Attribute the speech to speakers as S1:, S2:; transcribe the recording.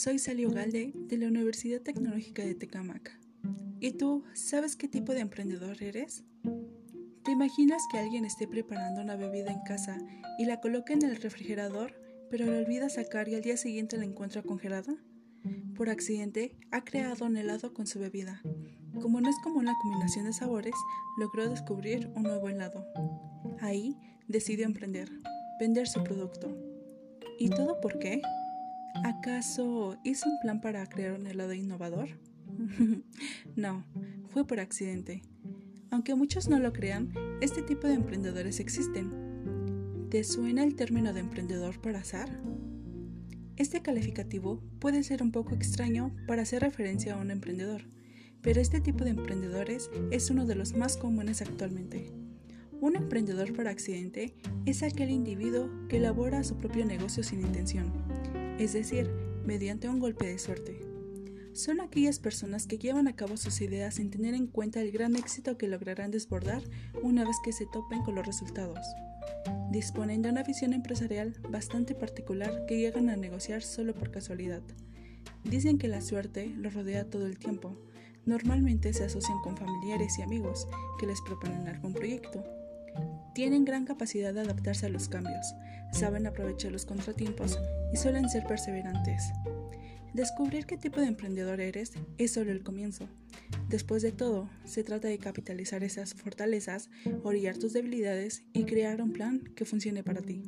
S1: soy Salio Galde de la Universidad Tecnológica de Tecamac. ¿Y tú sabes qué tipo de emprendedor eres? ¿Te imaginas que alguien esté preparando una bebida en casa y la coloque en el refrigerador, pero la olvida sacar y al día siguiente la encuentra congelada? Por accidente, ha creado un helado con su bebida. Como no es como una combinación de sabores, logró descubrir un nuevo helado. Ahí decidió emprender, vender su producto. ¿Y todo por qué? ¿Acaso hizo un plan para crear un helado innovador? no, fue por accidente. Aunque muchos no lo crean, este tipo de emprendedores existen. ¿Te suena el término de emprendedor por azar? Este calificativo puede ser un poco extraño para hacer referencia a un emprendedor, pero este tipo de emprendedores es uno de los más comunes actualmente. Un emprendedor por accidente es aquel individuo que elabora su propio negocio sin intención, es decir, mediante un golpe de suerte son aquellas personas que llevan a cabo sus ideas sin tener en cuenta el gran éxito que lograrán desbordar una vez que se topen con los resultados. Disponen de una visión empresarial bastante particular que llegan a negociar solo por casualidad. Dicen que la suerte los rodea todo el tiempo. Normalmente se asocian con familiares y amigos que les proponen algún proyecto. Tienen gran capacidad de adaptarse a los cambios, saben aprovechar los contratiempos y suelen ser perseverantes. Descubrir qué tipo de emprendedor eres es solo el comienzo. Después de todo, se trata de capitalizar esas fortalezas, orillar tus debilidades y crear un plan que funcione para ti.